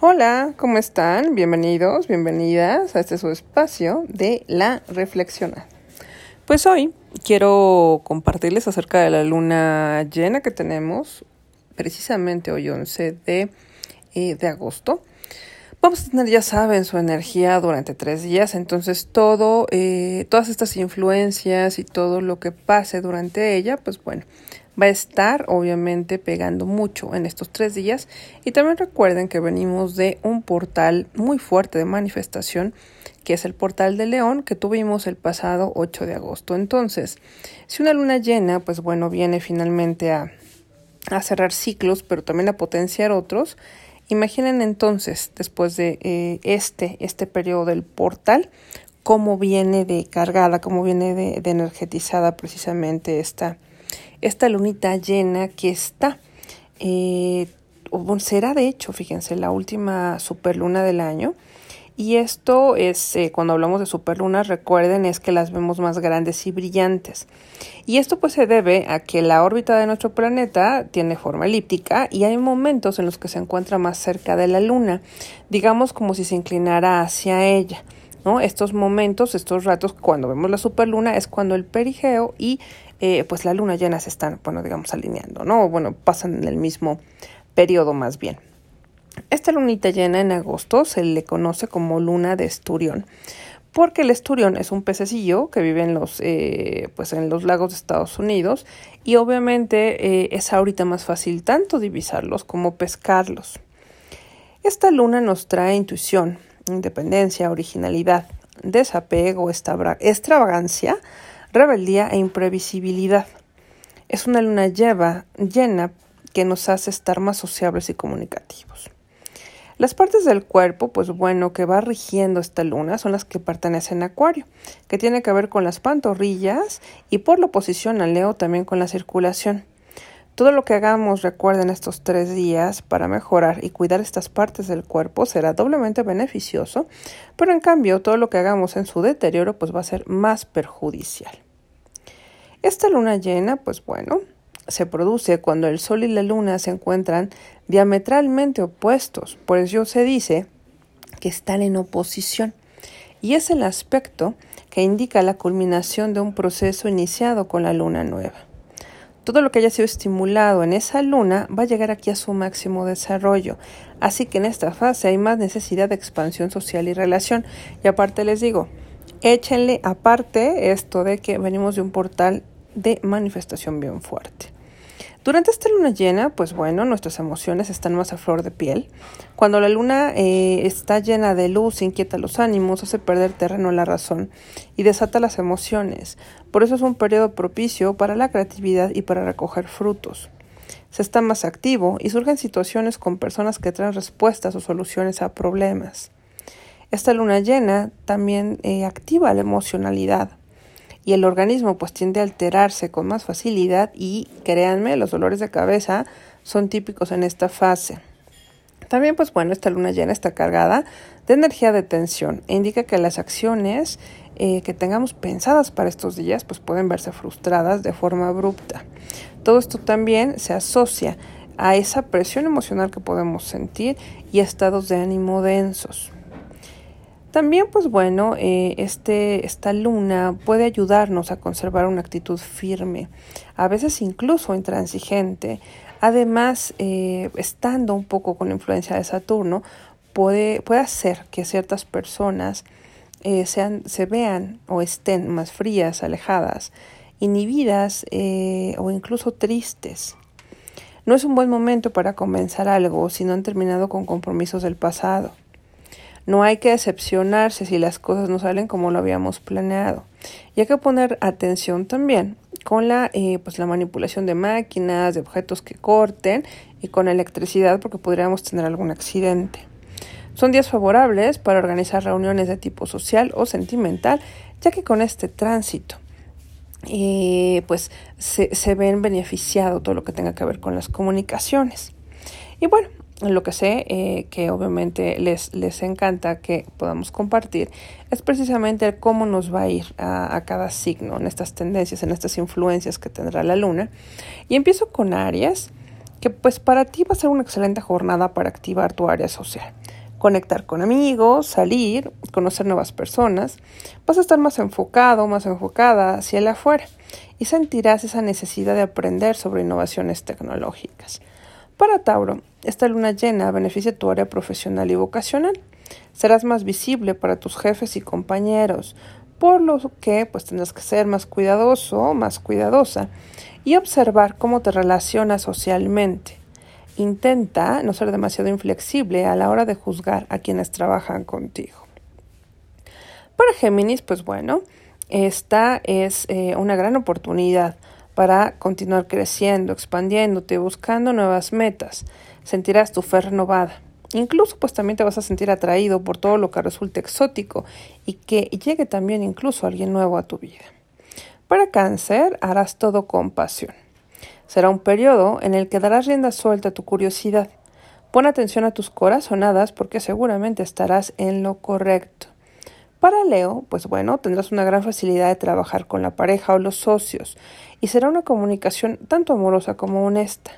Hola, ¿cómo están? Bienvenidos, bienvenidas a este su espacio de la reflexión. Pues hoy quiero compartirles acerca de la luna llena que tenemos precisamente hoy 11 de, eh, de agosto. Vamos a tener, ya saben, su energía durante tres días, entonces todo, eh, todas estas influencias y todo lo que pase durante ella, pues bueno, va a estar obviamente pegando mucho en estos tres días. Y también recuerden que venimos de un portal muy fuerte de manifestación, que es el portal de León que tuvimos el pasado 8 de agosto. Entonces, si una luna llena, pues bueno, viene finalmente a, a cerrar ciclos, pero también a potenciar otros, Imaginen entonces, después de eh, este, este periodo del portal, cómo viene de cargada, cómo viene de, energetizada precisamente esta, esta lunita llena que está. Eh, será de hecho, fíjense, la última superluna del año y esto es, eh, cuando hablamos de superlunas, recuerden, es que las vemos más grandes y brillantes. Y esto pues se debe a que la órbita de nuestro planeta tiene forma elíptica y hay momentos en los que se encuentra más cerca de la Luna, digamos como si se inclinara hacia ella. ¿no? Estos momentos, estos ratos, cuando vemos la superluna, es cuando el perigeo y eh, pues la luna llena se están, bueno, digamos, alineando, ¿no? Bueno, pasan en el mismo periodo más bien. Esta lunita llena en agosto se le conoce como luna de esturión, porque el esturión es un pececillo que vive en los, eh, pues en los lagos de Estados Unidos y obviamente eh, es ahorita más fácil tanto divisarlos como pescarlos. Esta luna nos trae intuición, independencia, originalidad, desapego, extravagancia, rebeldía e imprevisibilidad. Es una luna llena que nos hace estar más sociables y comunicativos. Las partes del cuerpo, pues bueno, que va rigiendo esta luna son las que pertenecen a Acuario, que tiene que ver con las pantorrillas y por la oposición a Leo también con la circulación. Todo lo que hagamos, recuerden estos tres días, para mejorar y cuidar estas partes del cuerpo será doblemente beneficioso, pero en cambio todo lo que hagamos en su deterioro pues va a ser más perjudicial. Esta luna llena, pues bueno, se produce cuando el Sol y la Luna se encuentran diametralmente opuestos, por eso se dice que están en oposición, y es el aspecto que indica la culminación de un proceso iniciado con la Luna nueva. Todo lo que haya sido estimulado en esa luna va a llegar aquí a su máximo desarrollo. Así que en esta fase hay más necesidad de expansión social y relación. Y aparte les digo, échenle aparte esto de que venimos de un portal de manifestación bien fuerte. Durante esta luna llena, pues bueno, nuestras emociones están más a flor de piel. Cuando la luna eh, está llena de luz, inquieta los ánimos, hace perder terreno a la razón y desata las emociones. Por eso es un periodo propicio para la creatividad y para recoger frutos. Se está más activo y surgen situaciones con personas que traen respuestas o soluciones a problemas. Esta luna llena también eh, activa la emocionalidad y el organismo pues tiende a alterarse con más facilidad y créanme, los dolores de cabeza son típicos en esta fase. También pues bueno, esta luna llena está cargada de energía de tensión e indica que las acciones eh, que tengamos pensadas para estos días pues pueden verse frustradas de forma abrupta. Todo esto también se asocia a esa presión emocional que podemos sentir y a estados de ánimo densos. También, pues bueno, eh, este, esta luna puede ayudarnos a conservar una actitud firme, a veces incluso intransigente. Además, eh, estando un poco con influencia de Saturno, puede, puede hacer que ciertas personas eh, sean, se vean o estén más frías, alejadas, inhibidas o incluso tristes. No es un buen momento para comenzar algo si no han terminado con compromisos del pasado. No hay que decepcionarse si las cosas no salen como lo habíamos planeado. Y hay que poner atención también con la, eh, pues la manipulación de máquinas, de objetos que corten y con electricidad porque podríamos tener algún accidente. Son días favorables para organizar reuniones de tipo social o sentimental, ya que con este tránsito eh, pues se, se ven beneficiado todo lo que tenga que ver con las comunicaciones. Y bueno, lo que sé eh, que obviamente les, les encanta que podamos compartir es precisamente cómo nos va a ir a, cada signo en estas tendencias, en estas influencias que tendrá la luna. Y empiezo con Aries, que pues para ti va a ser una excelente jornada para activar tu área social. Conectar con amigos, salir, conocer nuevas personas. Vas a estar más enfocado, más enfocada hacia el afuera y sentirás esa necesidad de aprender sobre innovaciones tecnológicas. Para Tauro, esta luna llena beneficia tu área profesional y vocacional. Serás más visible para tus jefes y compañeros, por lo que pues tendrás que ser más cuidadoso, más cuidadosa y observar cómo te relacionas socialmente. Intenta no ser demasiado inflexible a la hora de juzgar a quienes trabajan contigo. Para Géminis, pues bueno, esta es eh, una gran oportunidad para continuar creciendo, expandiéndote, buscando nuevas metas. Sentirás tu fe renovada. Incluso pues también te vas a sentir atraído por todo lo que resulte exótico y que llegue también incluso alguien nuevo a tu vida. Para cáncer harás todo con pasión. Será un periodo en el que darás rienda suelta a tu curiosidad. Pon atención a tus corazonadas porque seguramente estarás en lo correcto. Para Leo, pues bueno, tendrás una gran facilidad de trabajar con la pareja o los socios y será una comunicación tanto amorosa como honesta.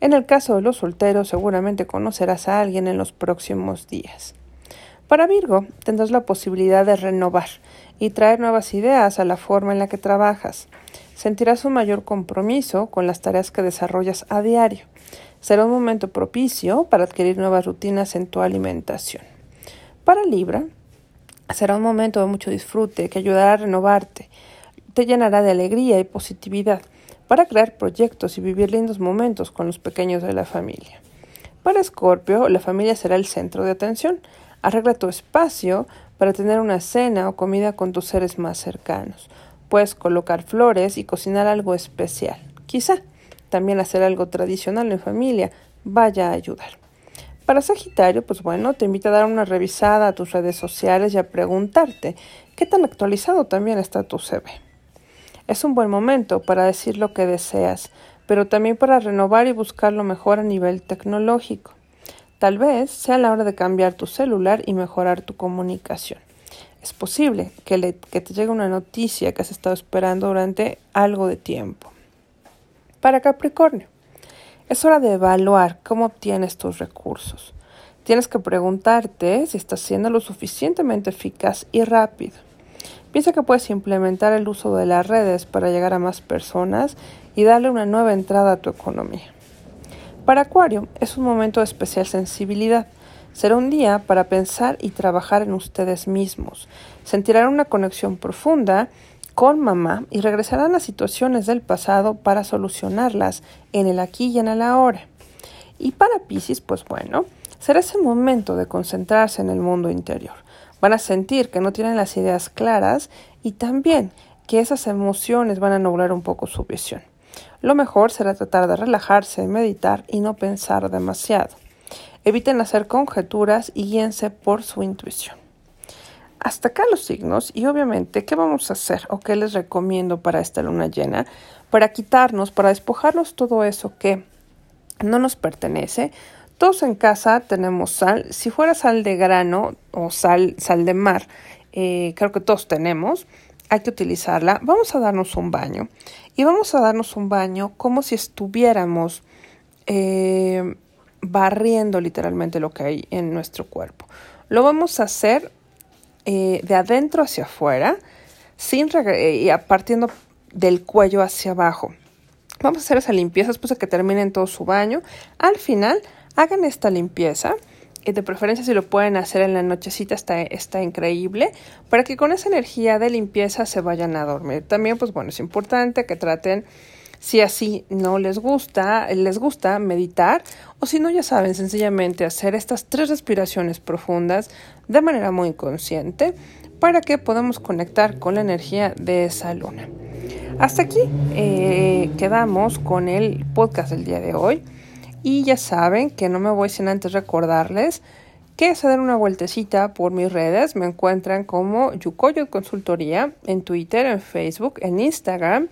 En el caso de los solteros, seguramente conocerás a alguien en los próximos días. Para Virgo, tendrás la posibilidad de renovar y traer nuevas ideas a la forma en la que trabajas. Sentirás un mayor compromiso con las tareas que desarrollas a diario. Será un momento propicio para adquirir nuevas rutinas en tu alimentación. Para Libra, será un momento de mucho disfrute que ayudará a renovarte. Te llenará de alegría y positividad para crear proyectos y vivir lindos momentos con los pequeños de la familia. Para Escorpio, la familia será el centro de atención. Arregla tu espacio para tener una cena o comida con tus seres más cercanos. Puedes colocar flores y cocinar algo especial. Quizá también hacer algo tradicional en familia vaya a ayudar. Para Sagitario, pues bueno, te invito a dar una revisada a tus redes sociales y a preguntarte qué tan actualizado también está tu CV. Es un buen momento para decir lo que deseas, pero también para renovar y buscar lo mejor a nivel tecnológico. Tal vez sea la hora de cambiar tu celular y mejorar tu comunicación. Es posible que, te llegue una noticia que has estado esperando durante algo de tiempo. Para Capricornio, es hora de evaluar cómo obtienes tus recursos. Tienes que preguntarte si estás siendo lo suficientemente eficaz y rápido. Piensa que puedes implementar el uso de las redes para llegar a más personas y darle una nueva entrada a tu economía. Para Acuario es un momento de especial sensibilidad. Será un día para pensar y trabajar en ustedes mismos. Sentirán una conexión profunda con mamá y regresarán a situaciones del pasado para solucionarlas en el aquí y en el ahora. Y para Pisces, pues bueno, será ese momento de concentrarse en el mundo interior van a sentir que no tienen las ideas claras y también que esas emociones van a nublar un poco su visión. Lo mejor será tratar de relajarse, meditar y no pensar demasiado. Eviten hacer conjeturas y guíense por su intuición. Hasta acá los signos y obviamente qué vamos a hacer o qué les recomiendo para esta luna llena, para quitarnos, para despojarnos todo eso que no nos pertenece todos en casa tenemos sal. Si fuera sal de grano o sal, sal de mar, eh, creo que todos tenemos, hay que utilizarla. Vamos a darnos un baño. Y vamos a darnos un baño como si estuviéramos eh, barriendo literalmente lo que hay en nuestro cuerpo. Lo vamos a hacer eh, de adentro hacia afuera, sin y partiendo del cuello hacia abajo. Vamos a hacer esa limpieza después de que terminen todo su baño. Al final Hagan esta limpieza y de preferencia si lo pueden hacer en la nochecita está, está increíble para que con esa energía de limpieza se vayan a dormir. También pues bueno, es importante que traten si así no les gusta, les gusta meditar o si no ya saben sencillamente hacer estas tres respiraciones profundas de manera muy consciente para que podamos conectar con la energía de esa luna. Hasta aquí eh, quedamos con el podcast del día de hoy. Y ya saben que no me voy sin antes recordarles que se den una vueltecita por mis redes. Me encuentran como Yukoyo Consultoría en Twitter, en Facebook, en Instagram.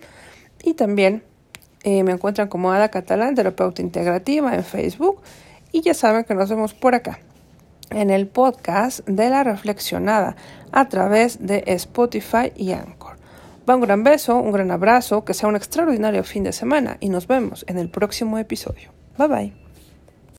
Y también eh, me encuentran como Ada Catalán, terapeuta integrativa en Facebook. Y ya saben que nos vemos por acá, en el podcast de la reflexionada, a través de Spotify y Anchor. Va un gran beso, un gran abrazo, que sea un extraordinario fin de semana y nos vemos en el próximo episodio. 拜拜